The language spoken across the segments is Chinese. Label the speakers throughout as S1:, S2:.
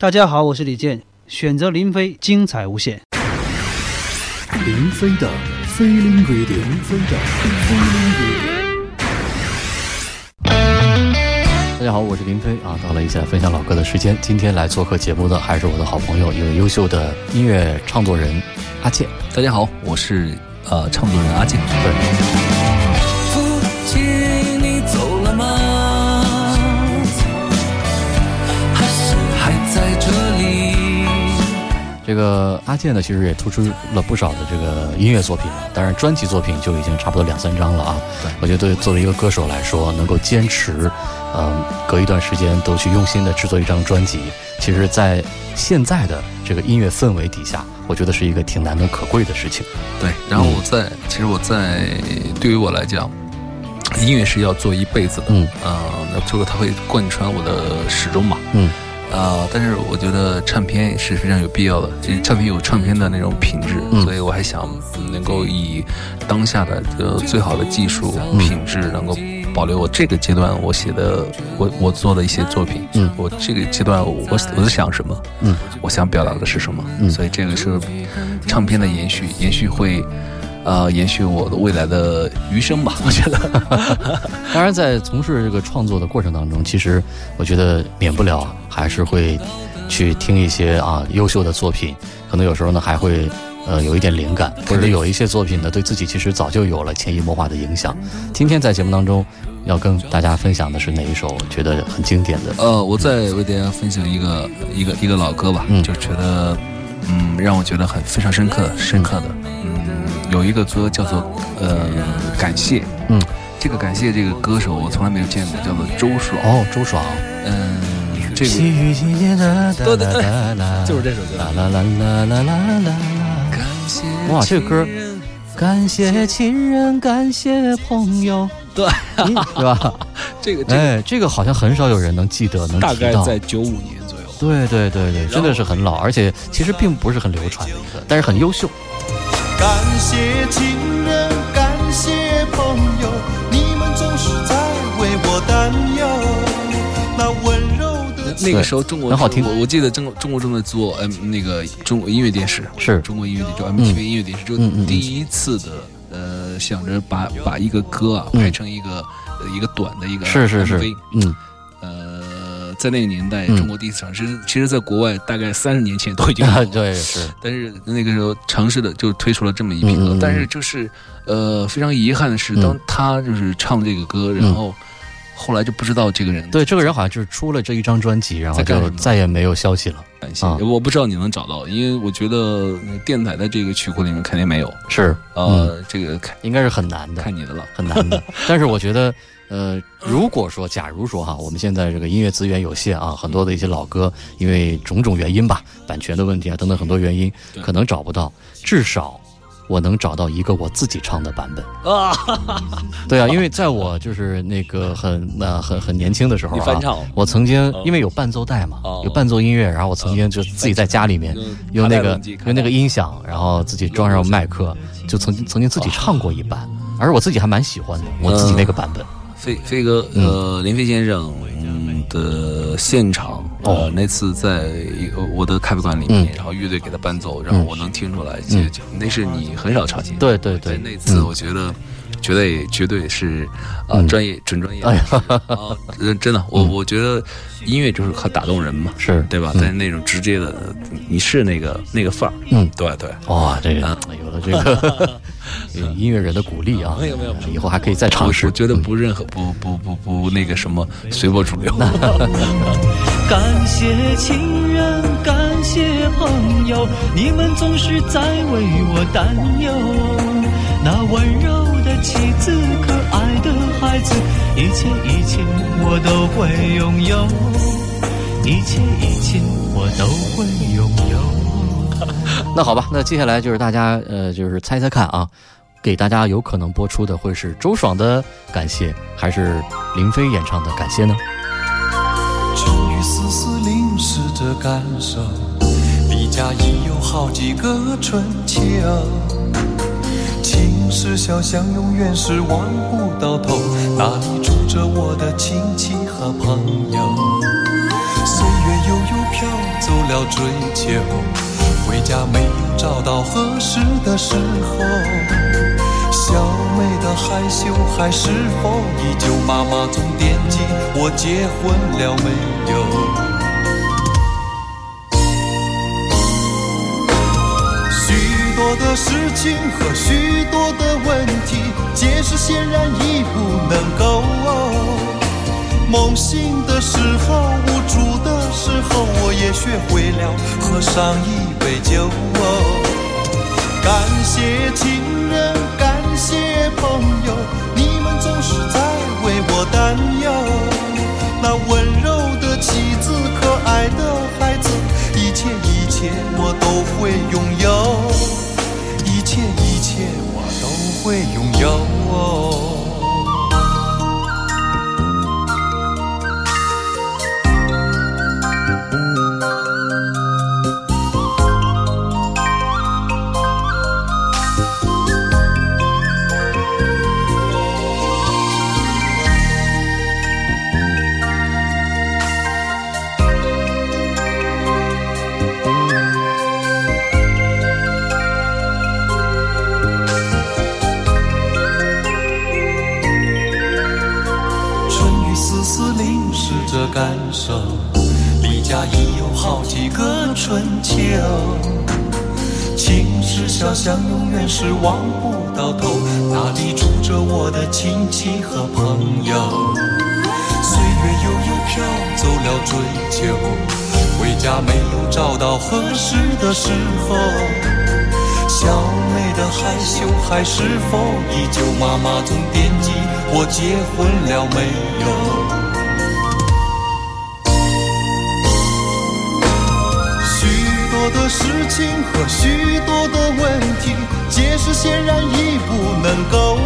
S1: 大家好，我是李健，选择林飞，精彩无限。
S2: 林飞的飞林 radio，林飞的飞林 radio。
S3: 大家好，我是林飞啊，到了一起来分享老歌的时间。今天来做客节目的还是我的好朋友，一位优秀的音乐创作人阿健。
S4: 大家好，我是呃创作人阿健。
S3: 对，
S5: 这
S3: 个阿健呢，其实也突出了不少的这个音乐作品。了，当然专辑作品就已经差不多两三张了啊。
S4: 对。
S3: 我觉得作为一个歌手来说，能够坚持，嗯、隔一段时间都去用心的制作一张专辑，其实，在现在的这个音乐氛围底下，我觉得是一个挺难能可贵的事情。
S4: 对，然后我在，其实我在，对于我来讲，音乐是要做一辈子的，
S3: 嗯。
S4: 呃，那这个它会贯穿我的始终嘛，
S3: 嗯，
S4: 呃，但是我觉得唱片是非常有必要的，就是唱片有唱片的那种品质，
S3: 嗯
S4: 所以我还想能够以当下的这个最好的技术
S3: 嗯
S4: 品质，能够保留我这个阶段我写的我我做的一些作品，
S3: 嗯
S4: 我这个阶段我我在想什么，
S3: 嗯，
S4: 我想表达的是什么，
S3: 嗯
S4: 所以这个是唱片的延续，延续会。呃，延续我的未来的余生吧，我觉得。
S3: 当然，在从事这个创作的过程当中，其实我觉得免不了还是会去听一些啊优秀的作品，可能有时候呢还会呃有一点灵感，或者有一些作品呢对自己其实早就有了潜移默化的影响。今天在节目当中要跟大家分享的是哪一首觉得很经典的？
S4: 呃，我再为大家分享一个一个一个老歌吧，
S3: 嗯。
S4: 就觉得嗯让我觉得很非常深刻深刻的，嗯，有一个歌叫做呃感谢，
S3: 嗯，
S4: 这个感谢这个歌手我从来没有见过，叫做周爽，
S3: 哦，周爽。
S4: 嗯，
S3: 细
S4: 雨轻烟，
S3: 啦啦啦啦，啦啦啦啦。哇，这歌，感谢亲人，感谢朋友，
S4: 对，
S3: 是吧？
S4: 这个，
S3: 哎，这个好像很少有人能记得，能。
S4: 大概在九五年左右。
S3: 对对对对，真的是很老，而且其实并不是很流传的一个，但是很优秀。
S6: 感谢亲人，感谢朋友，你们总是在为我担忧。那我。
S4: 那个时候中国
S3: 很好听。
S4: 我我记得中国中国正在做嗯那个中国音乐电视，
S3: 是。
S4: 中国音乐电视，就 MTV 音乐电视，就第一次的呃想着把把一个歌啊
S3: 嗯。
S4: 拍成一个呃一个短的一个
S3: 是是是。嗯，
S4: 呃，在那个年代
S3: 嗯。
S4: 中国第一次尝试，其实在国外大概三十年前都已经
S3: 对是，
S4: 但是那个时候尝试的就推出了这么一批歌，
S3: 嗯嗯嗯。
S4: 但是就是呃非常遗憾的是，
S3: 嗯。
S4: 当他就是唱这个歌，然后后来就不知道这个人
S3: 对，这个人好像就是出了这一张专辑，然后就再也没有消息了。
S4: 感谢，
S3: 啊。
S4: 我不知道你能找到，因为我觉得呃电台的这个曲库里面肯定没有，
S3: 是，嗯，
S4: 呃，这个看
S3: 应该是很难的，
S4: 看你的了。
S3: 很难的。但是我觉得，呃，如果说，假如说哈，我们现在这个音乐资源有限啊，很多的一些老歌，因为种种原因吧，版权的问题啊等等很多原因，可能找不到，至少。我能找到一个我自己唱的版本。
S4: 啊！
S3: 对啊，因为在我就是那个很呃很很年轻的时候、啊，
S4: 翻唱。
S3: 我曾经因为有伴奏带嘛，
S4: 哦。
S3: 有伴奏音乐，然后我曾经就自己在家里面
S4: 嗯。
S3: 用那个用那个音响，然后自己装上麦克，就曾经曾经自己唱过一版，而我自己还蛮喜欢的，我自己那个版本。
S4: 飞飞哥，呃，林飞先生嗯的现场，呃，
S3: 哦
S4: 那次在一个我的咖啡馆里面，
S3: 嗯
S4: 然后乐队给他伴奏，然后我能听出来，就就那是你很少唱见。
S3: 对对对
S4: 那次
S3: 嗯
S4: 我觉得。绝对绝对是啊，
S3: 嗯
S4: 专业准专业
S3: 哎呀
S4: 啊！呃真的，我我觉得音乐就是很打动人嘛，
S3: 是
S4: 对吧？
S3: 嗯
S4: 但是那种直接的，你是那个那个范儿，
S3: 嗯，
S4: 对对，
S3: 哇，这个
S4: 啊
S3: 有了这个 音乐人的鼓励啊，
S4: 没有没有
S3: 以后还可以再尝试。
S4: 我我觉得不任何不不不不那个什么随波逐流。
S5: 感谢亲人，感谢朋友，你们总是在为我担忧。那温柔的妻子，可爱的孩子，一切一切我都会拥有，一切一切我都会拥有。
S3: 那好吧，那接下来就是大家呃，就是猜猜看啊，给大家有可能播出的会是周爽的《感谢》，还是林飞演唱的《感谢》呢？
S6: 终于丝丝淋湿着感受，离家已有好几个春秋。是小巷，永远是望不到头，那里住着我的亲戚和朋友。岁月悠悠飘走了
S7: 追求，回家没有找到合适的时候。小妹的害羞还是否依旧？妈妈总惦记我结婚了没有？的事情和许多的问题，解释显然已不能够。梦醒的时候，无助的时候，我也学会了喝上一杯酒。感谢亲人，感谢朋友，你们总是在为我担忧。那温柔的妻子，可爱的孩子，一切一切我都会拥有，一切一切我都会拥有。离家已有好几个春秋。青石小巷，永远是望不到头，那里住着我的亲戚和朋友。岁月悠悠飘走了追求，回家没有找到合适的时候。小妹的害羞还是否依旧？妈妈总惦记我结婚了没有？的事情和许多的问题，解释显然已不能够。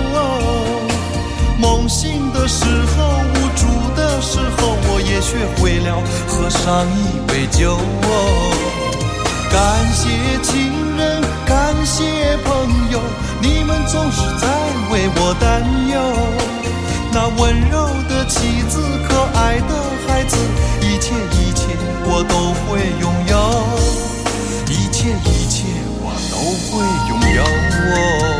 S7: 梦醒的时候，无助的时候，我也学会了喝上一杯酒。感谢亲人，感谢朋友，你们总是在为我担忧。那温柔的妻子，可爱的孩子，一切一切我都会拥有，切一切我都会拥有。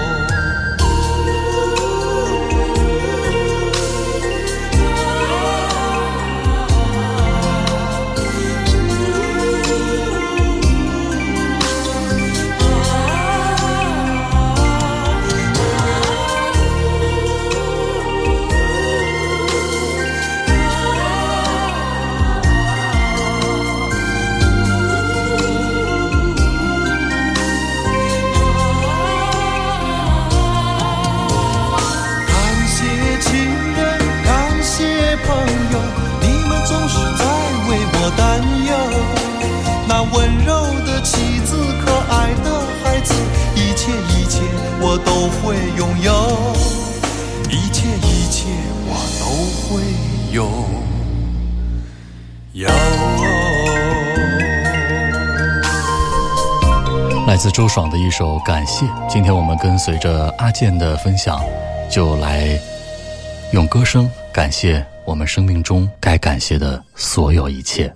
S3: 自周爽的一首《感谢》。今天我们跟随着阿健的分享，就来用歌声感谢我们生命中该感谢的所有一切。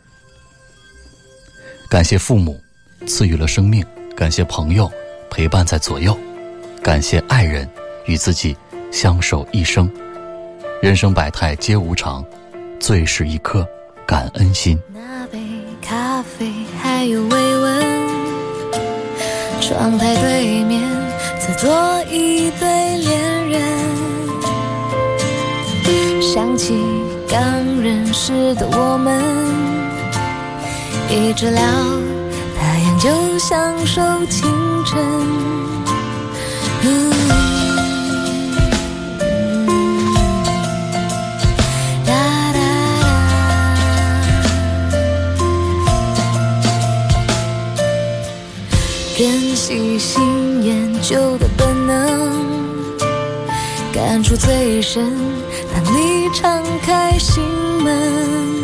S3: 感谢父母赐予了生命，感谢朋友陪伴在左右，感谢爱人与自己相守一生。人生百态皆无常，最是一颗感恩心。
S8: 那杯咖啡还有微温，窗台对面侧坐一对恋人，想起刚认识的我们，一直聊太阳就享受清晨。珍惜新研究的本能，感触最深。当你敞开心门，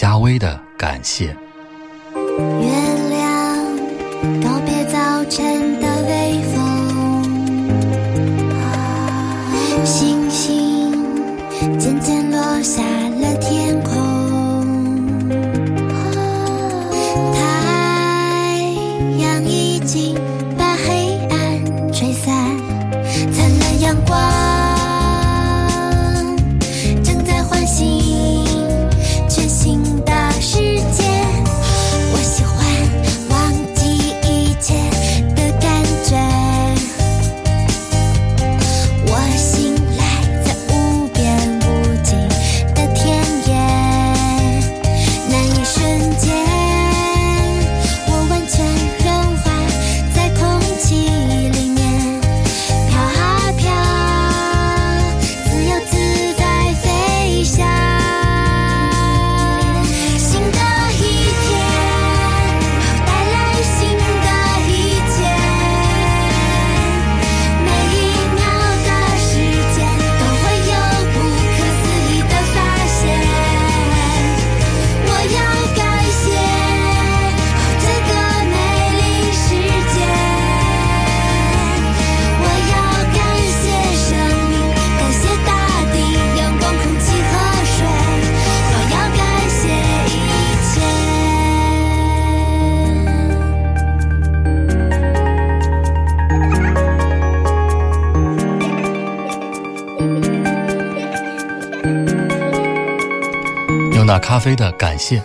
S9: 加微的感谢。
S3: 咖啡的感谢。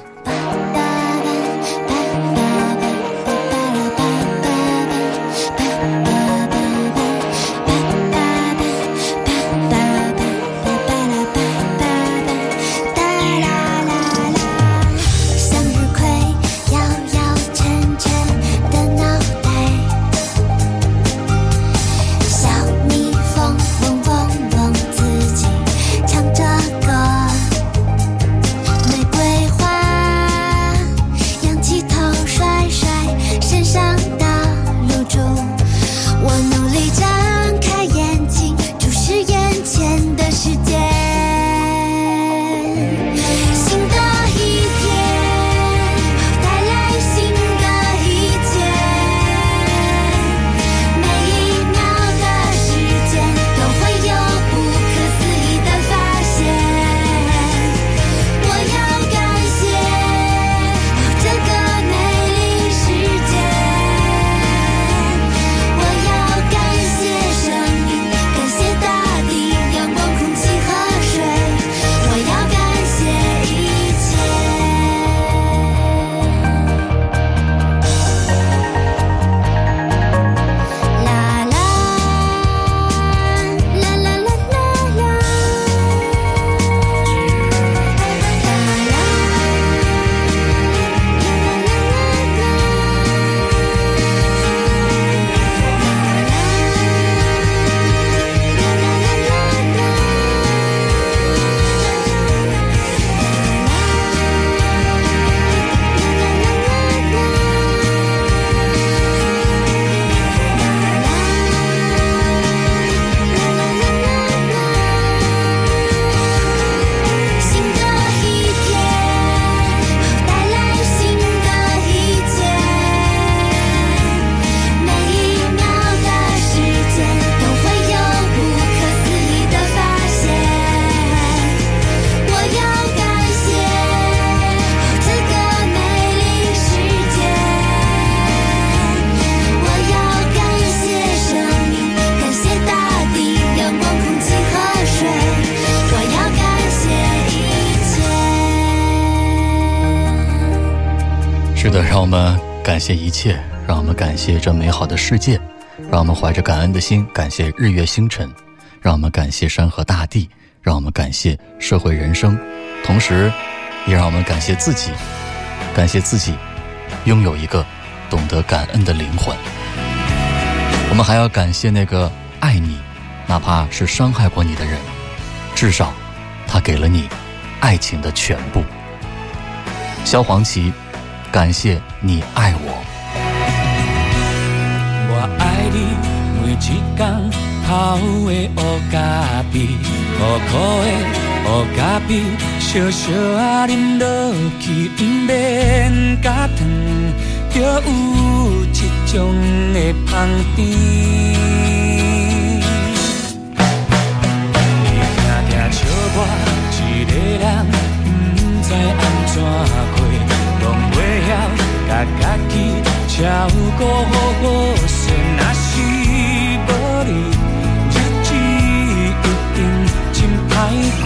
S3: 是的，让我们感谢一切，让我们感谢这美好的世界，让我们怀着感恩的心感谢日月星辰，让我们感谢山河大地，让我们感谢社会人生，同时，也让我们感谢自己，感谢自己拥有一个懂得感恩的灵魂。我们还要感谢那个爱你，哪怕是伤害过你的人，至少他给了你爱情的全部。萧煌奇，感谢你爱我。
S5: 我爱你，每一天好的乌咖啡，苦苦的乌咖啡，小小啊啉落去，不免加糖，就有一种的香甜。我一个人，不知安怎，晓甲家己照顾好好势。若是无你，日子一定真歹过。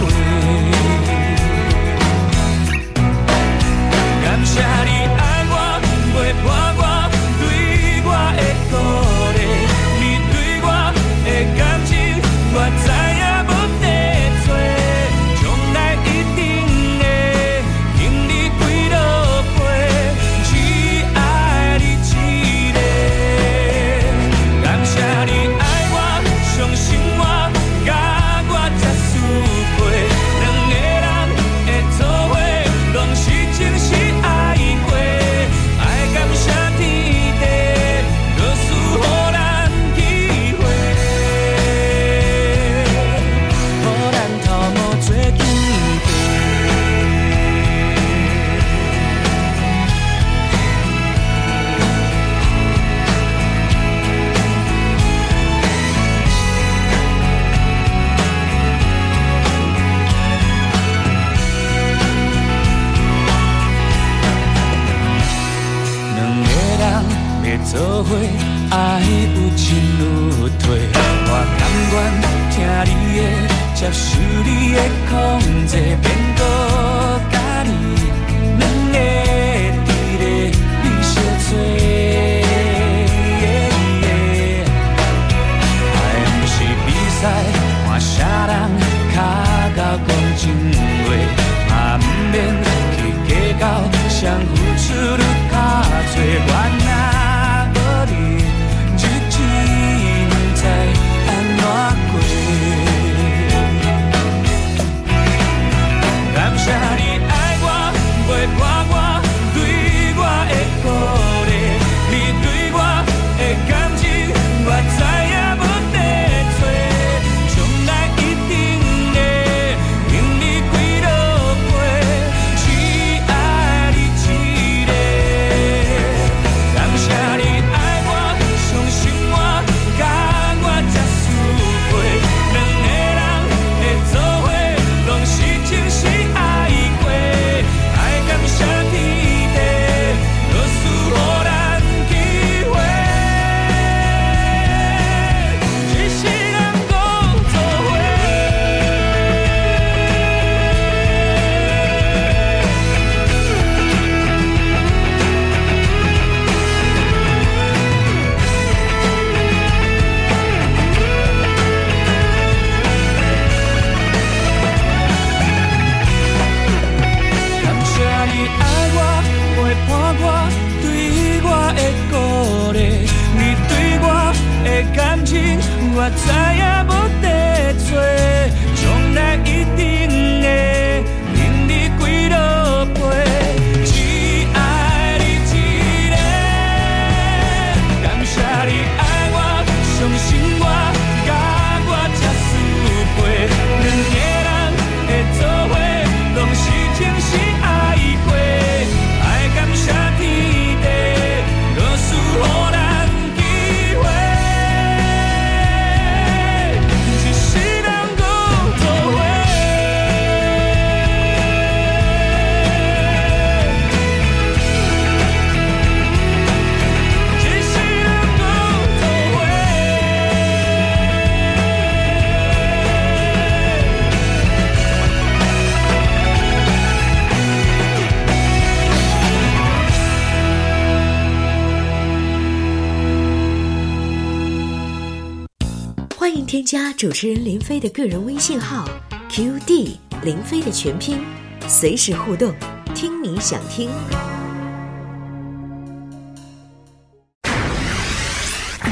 S10: 添加主持人林飞的个人微信号 QD 林飞的全拼，随时互动，听你想听。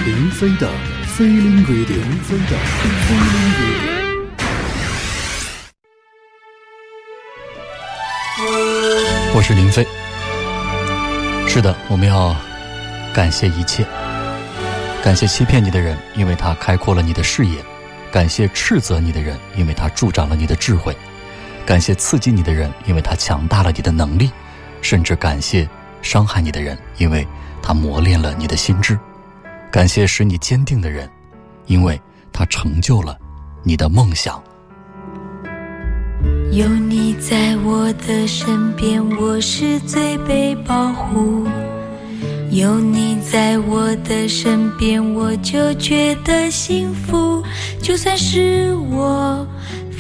S2: 林飞的飞林 radio，林飞的飞林 radio。
S3: 我是林飞。是的，我们要感谢一切，感谢欺骗你的人，因为他开阔了你的视野；感谢斥责你的人，因为他助长了你的智慧；感谢刺激你的人，因为他强大了你的能力；甚至感谢伤害你的人，因为他磨练了你的心智；感谢使你坚定的人，因为他成就了你的梦想。
S8: 有你在我的身边，我是最被保护。有你在我的身边，我就觉得幸福。就算是我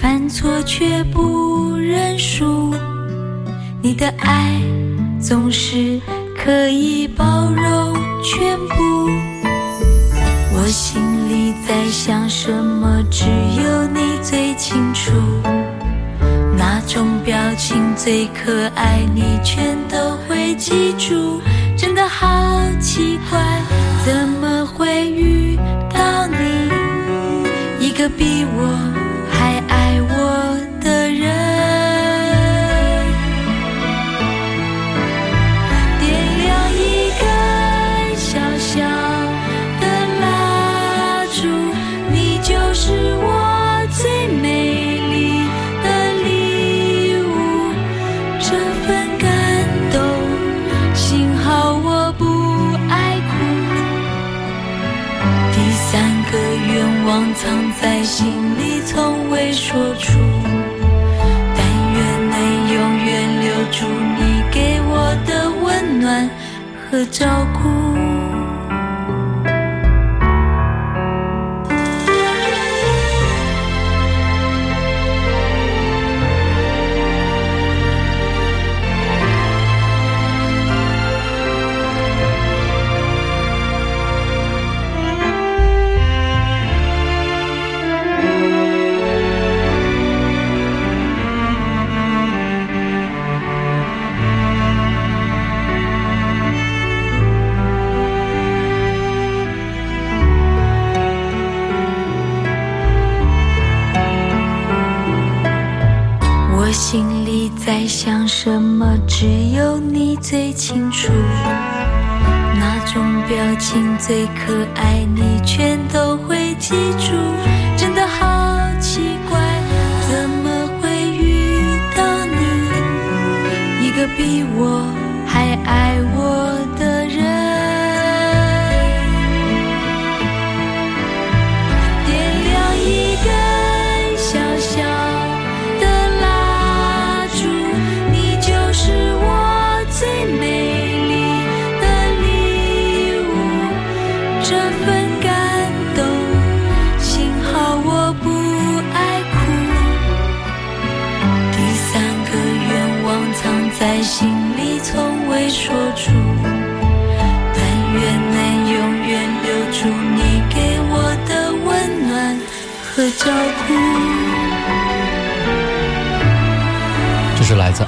S8: 犯错，却不认输。你的爱总是可以包容全部。我心里在想什么，只有你最清楚。哪种表情最可爱，你全都会记住。好奇怪，怎么会遇到你，一个比我和照顾。最清楚。哪种表情最可爱，你全都会记住。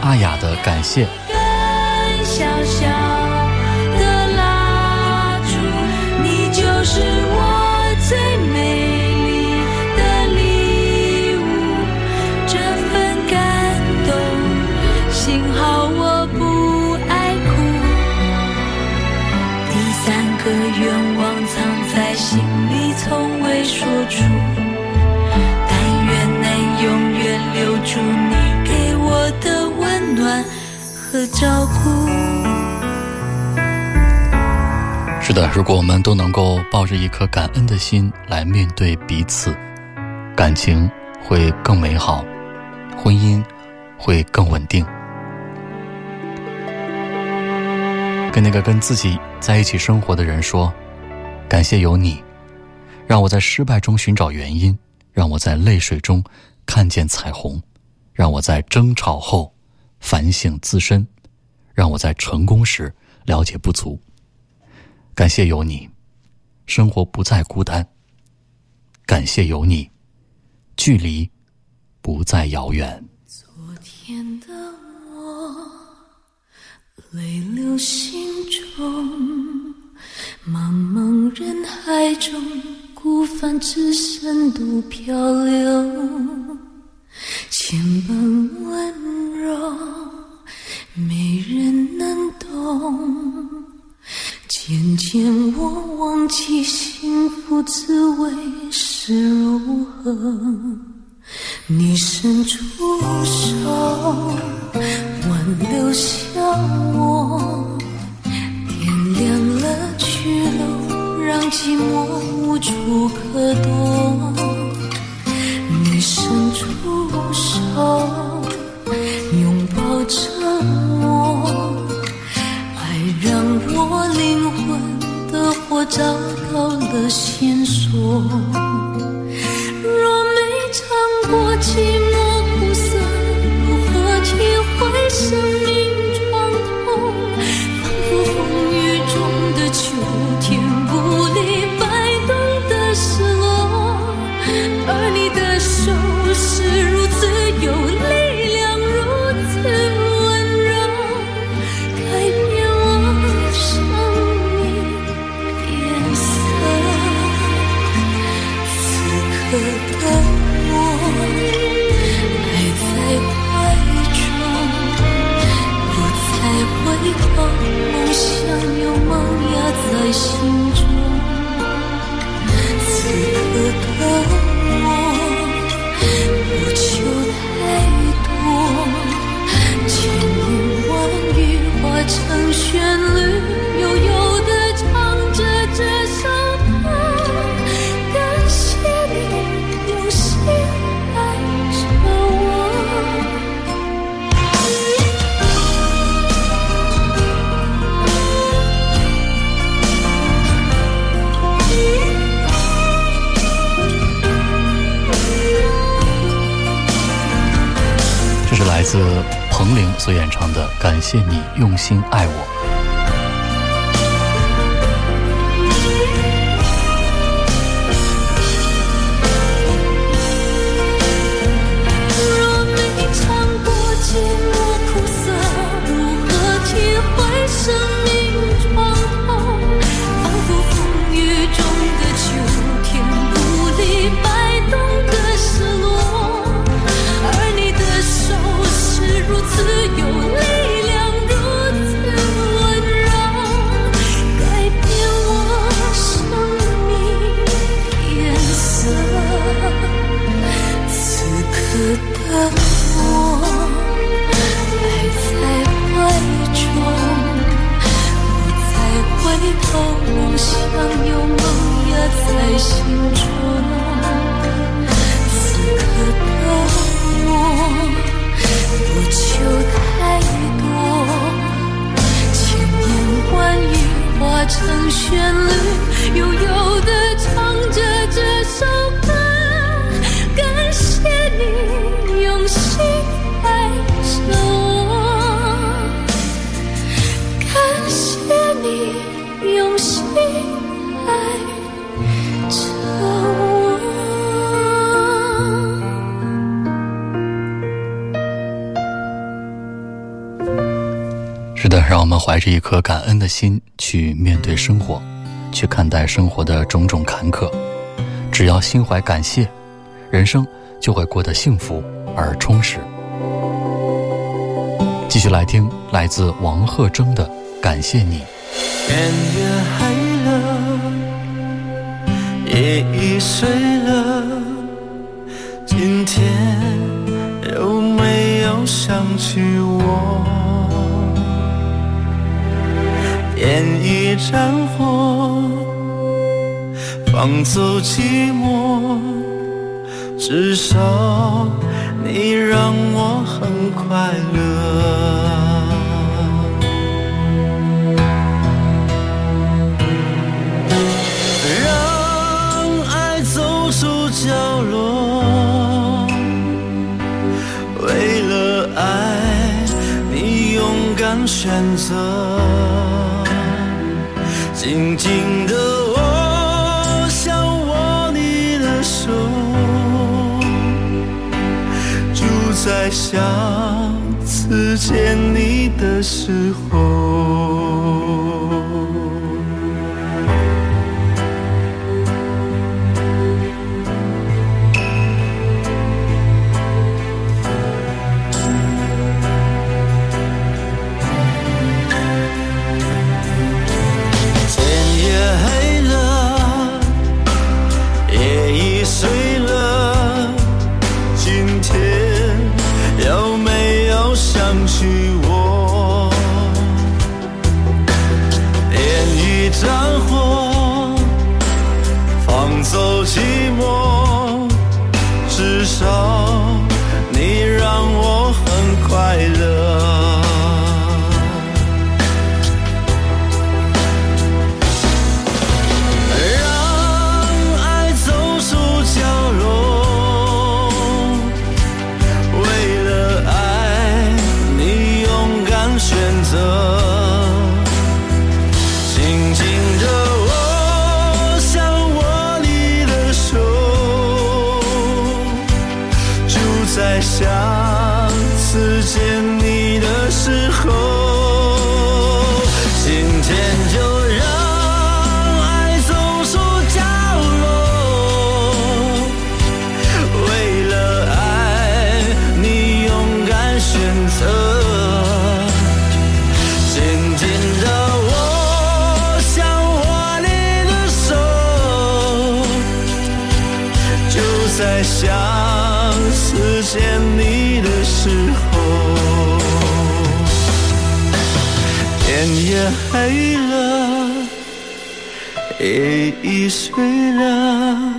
S3: 阿雅的感谢。
S8: 照顾。
S3: 是的，如果我们都能够抱着一颗感恩的心来面对彼此，感情会更美好，婚姻会更稳定。跟那个跟自己在一起生活的人说，感谢有你，让我在失败中寻找原因，让我在泪水中看见彩虹，让我在争吵后反省自身，让我在成功时了解不足。感谢有你，生活不再孤单。感谢有你，距离不再遥远。
S8: 昨天的我，泪流心中，茫茫人海中，孤帆只身独漂流，千般温柔，没人能懂。渐渐我忘记幸福滋味是如何，你伸出手，挽留下我，点亮了去路，让寂寞无处可躲。你伸出手，沉默。爱让我灵魂的火找到了线索。若没尝过寂寞苦涩，如何体会生命
S3: 所演唱的《感谢你用心爱我》。
S8: 有力量，如此温柔，改变我生命颜色。此刻的我，爱在怀中，不再回头，梦想有萌芽在心中。此刻的我，不化成旋律，悠悠地唱着这首歌。
S3: 让我们怀着一颗感恩的心去面对生活，去看待生活的种种坎坷。只要心怀感谢，人生就会过得幸福而充实。继续来听来自王鹤铮的《感谢你》。
S11: 天也黑了，夜已睡一盏火，放走寂寞，至少你让我很快乐。让爱走出角落，为了爱，你勇敢选择，静静的我想握你的手就在下次见你的时候。选睡了，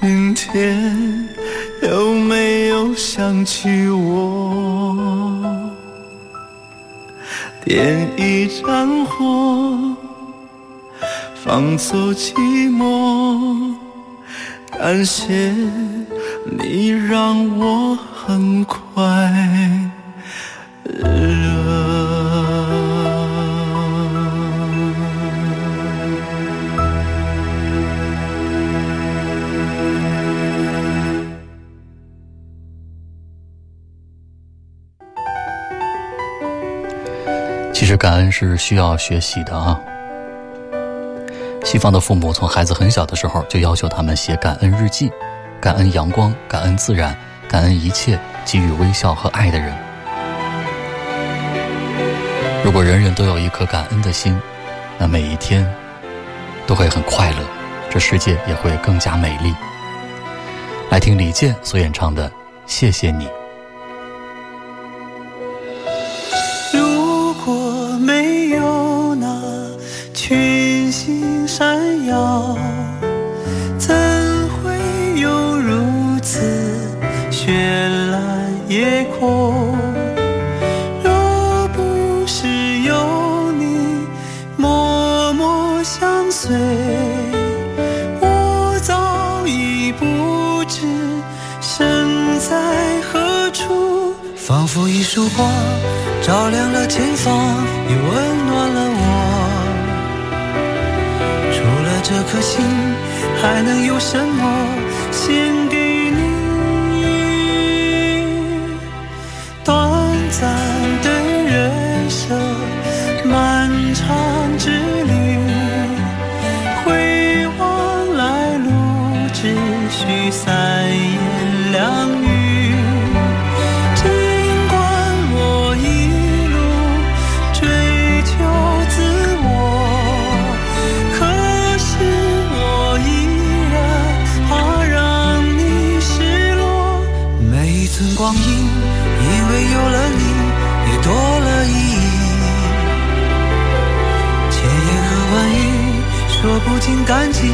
S11: 今天有没有想起我？点一盏火，放走寂寞，感谢你让我很快
S6: 是需要学习的啊。西方的父母从孩子很小的时候就要求他们写感恩日记，感恩阳光，感恩自然，感恩一切给予微笑和爱的人。如果人人都有一颗感恩的心，那每一天都会很快乐，这世界也会更加美丽。来听李健所演唱的《谢谢你》。
S11: 束光，照亮了前方，也温暖了我。除了这颗心，还能有什么献给你？短暂的人生，漫长之旅，回望来路，只需三心感激，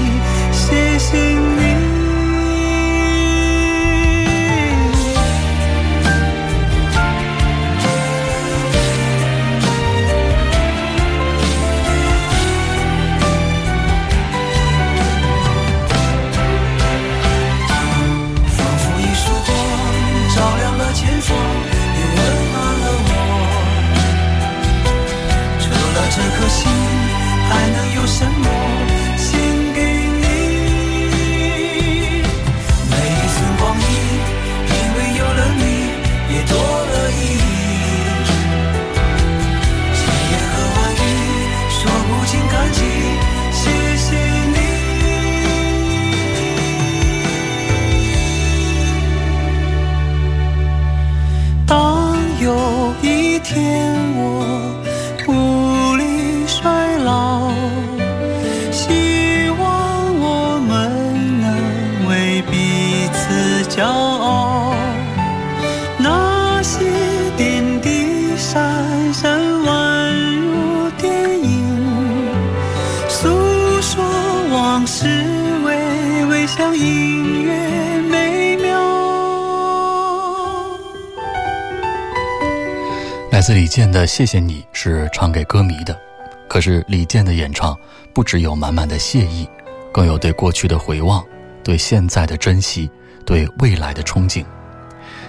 S3: 李健的《谢谢你》是唱给歌迷的，可是李健的演唱不只有满满的谢意，更有对过去的回望，对现在的珍惜，对未来的憧憬。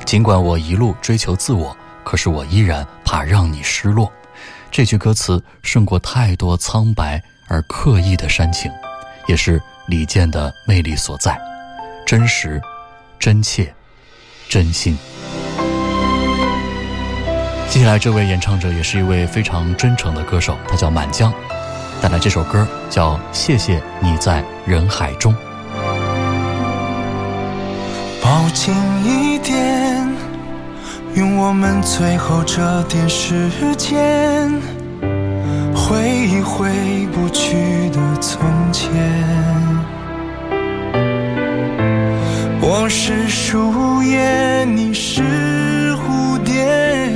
S3: 尽管我一路追求自我，可是我依然怕让你失落。这句歌词胜过太多苍白而刻意的煽情，也是李健的魅力所在，真实、真切、真心。接下来这位演唱者也是一位非常真诚的歌手，他叫满江，带来这首歌叫《谢谢你在人海中》。
S6: 抱紧一点，用我们最后这点时间，回忆回不去的从前。我是树叶，你是蝴蝶，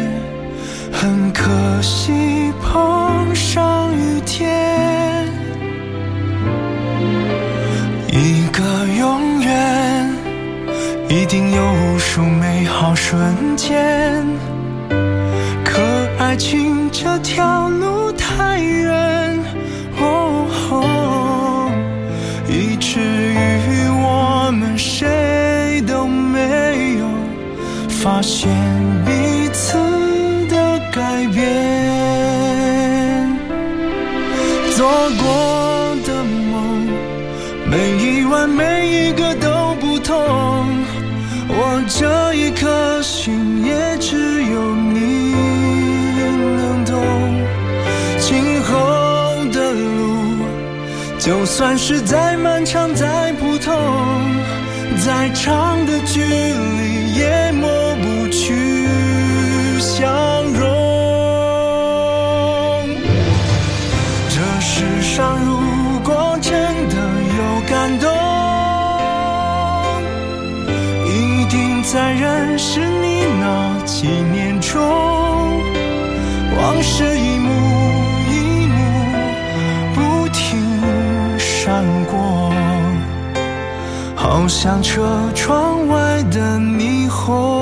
S6: 很可惜碰上雨天，一个永远。一定有无数美好瞬间，可爱情这条路太远，哦，以至于我们谁都没有发现彼此改变。做过的梦，每一晚每一个都不同。我这一颗心也只有你能懂。今后的路，就算是再漫长再普通，再长的距离也是你那几年中，往事一幕一幕不停闪过，好像车窗外的霓虹。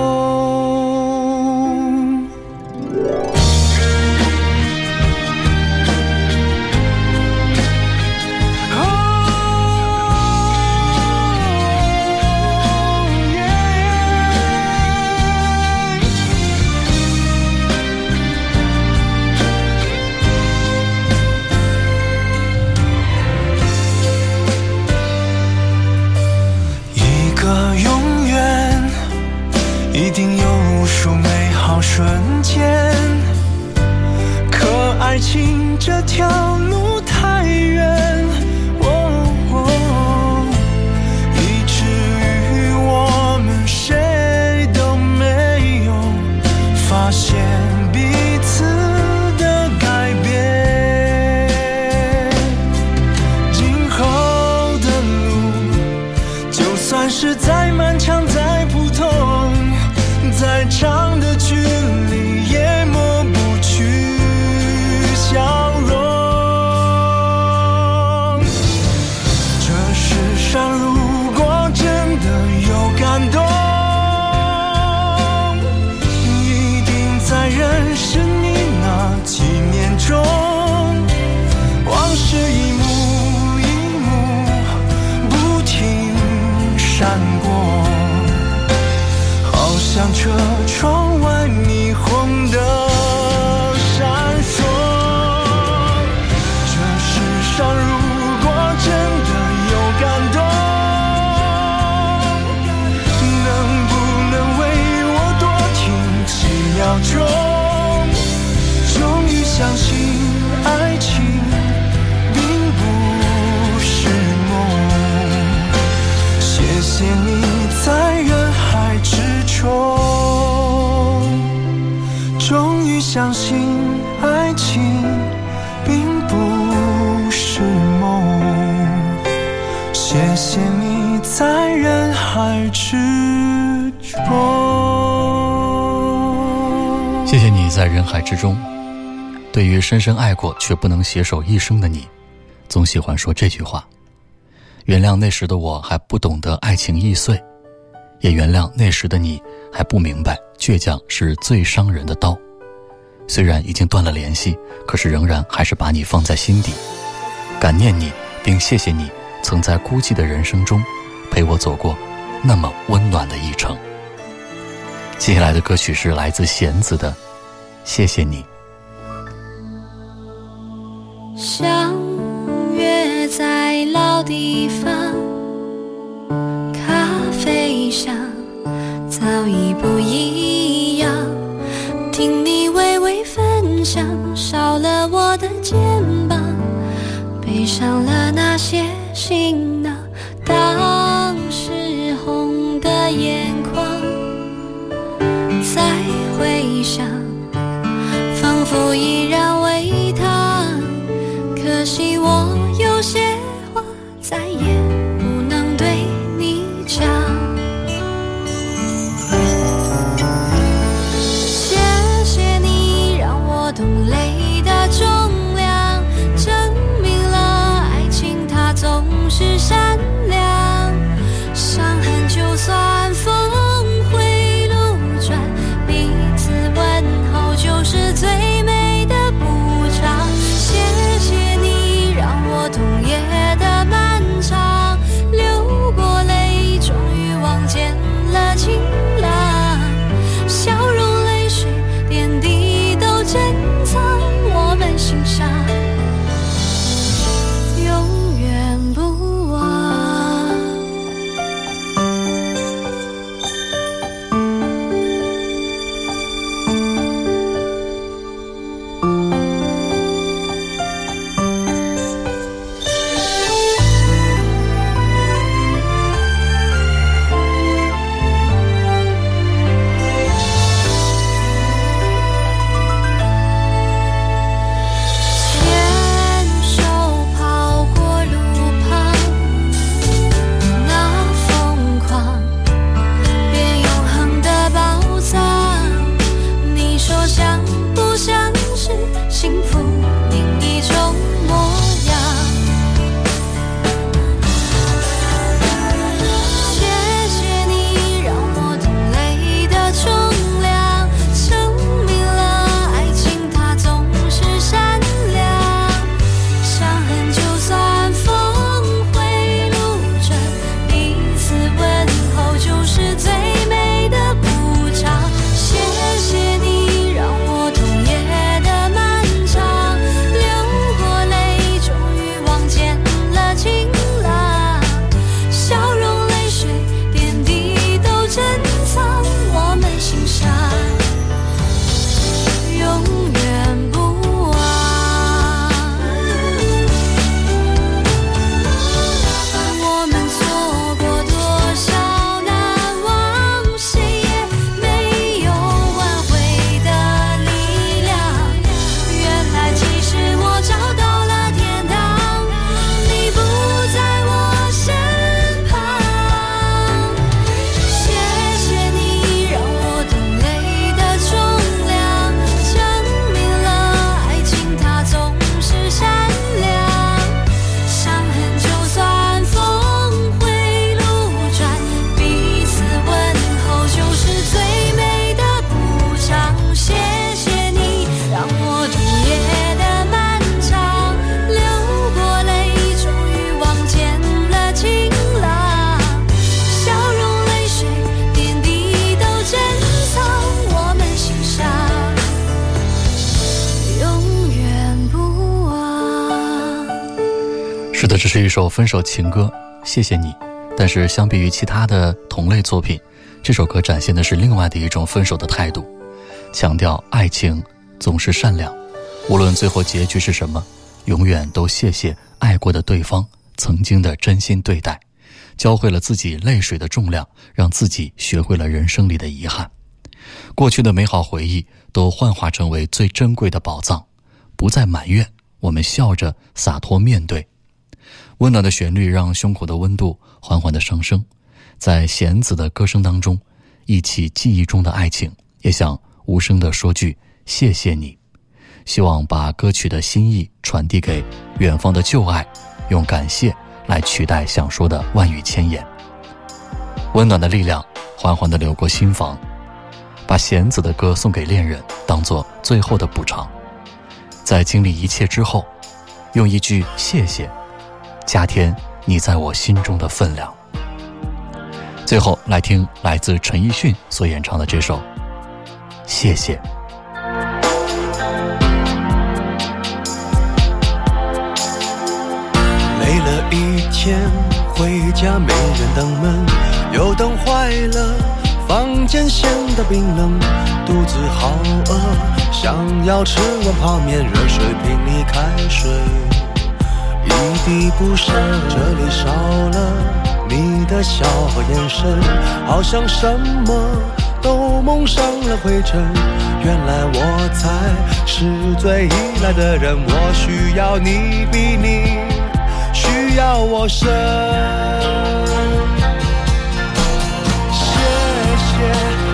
S6: 就算是再漫长再普通，再长。之中。
S3: 对于深深爱过却不能携手一生的你，总喜欢说这句话。
S8: 原谅那时的我还不懂得爱情易碎，也原谅那时的你还不明白倔强是最伤人的刀。虽然已经断了联系，可是仍然还是把你放在心底，感念你，并谢谢你曾在孤寂的人生中陪我走过那么温暖的一程。接下来的歌曲是来自弦子的《谢谢你》。
S12: 相约在老地方，咖啡香早已不一样。听你微微分享，少了我的肩膀，背上了那些行囊。当
S8: 注い首分手情歌，谢谢你。但是相比于其他的同类作品，这首歌展现的是另外的一种分手的态度，强调爱情总是善良，无论最后结局是什么，永远都谢谢爱过的对方曾经的真心对待，教会了自己泪水的重量，让自己学会了人生里的遗憾。过去的美好回忆都幻化成为最珍贵的宝藏，不再埋怨，我们笑着洒脱面对。温暖的旋律让胸口的温度缓缓的上升，在弦子的歌声当中，忆起记忆中的爱情，也想无声的说句谢谢你。希望把歌曲的心意传递给远方的旧爱，用感谢
S3: 来取代想说的万语千言。温暖的力量缓缓的流过心房，把弦子的歌送给恋人，当做最后的补偿。在经历一切之后，用一句谢谢，加添你在我心中的分量。最后来听来自陈奕迅所演唱的这首《谢谢》。
S13: 累了一天，回家没人等门，油灯坏了，房间显得冰冷，肚子好饿，想要吃碗泡面，热水瓶里开水一滴不剩，这里少了你的笑和眼神，好像什么都蒙上了灰尘。原来我才是最依赖的人，我需要你比你需要我深。谢谢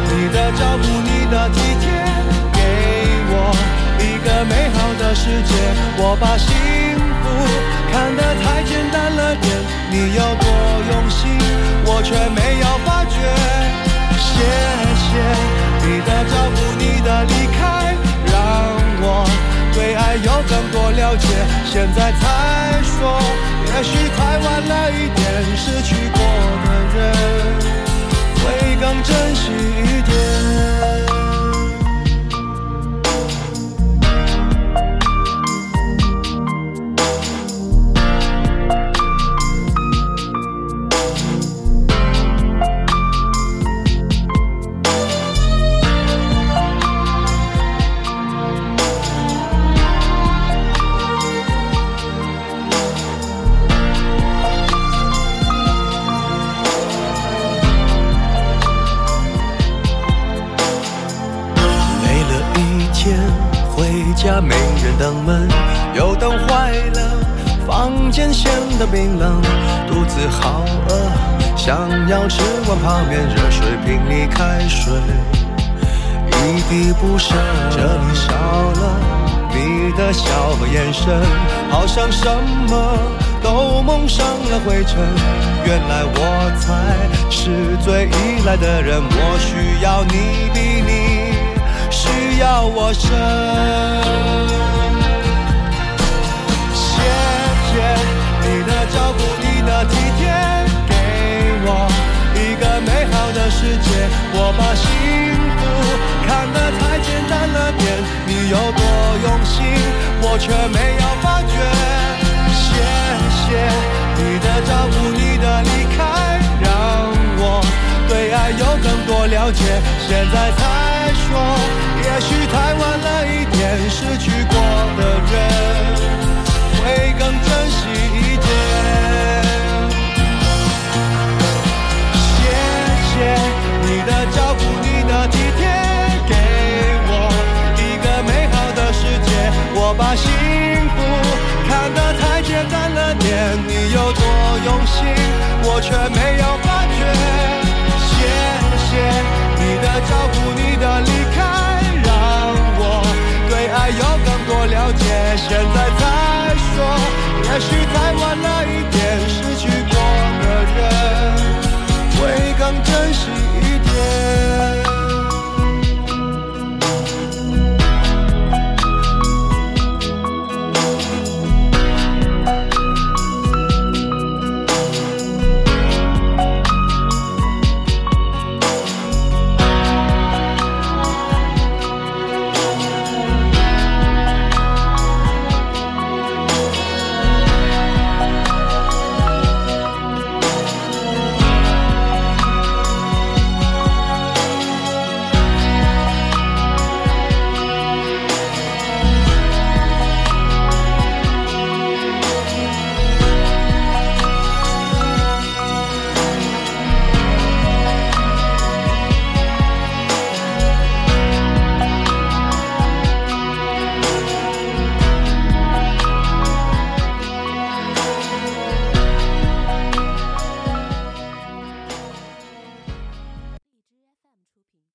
S13: 你的照顾，你的体贴，给我一个美好的世界。我把幸福看得太简单了点，你有多用心，我却没有发觉。谢谢你的照顾，你的离开，让我对爱有更多了解。现在才说，也许太晚了一点，失去过的人会更珍惜一点。你比你需要我深。谢谢你的照顾，你的体贴，给我一个美好的世界。我把幸福看得太简单了点，你有多用心，我却没有发觉。谢谢你的照顾，对爱有更多了解。现在才说，也许太晚了一点，失去过的人会更也许太晚了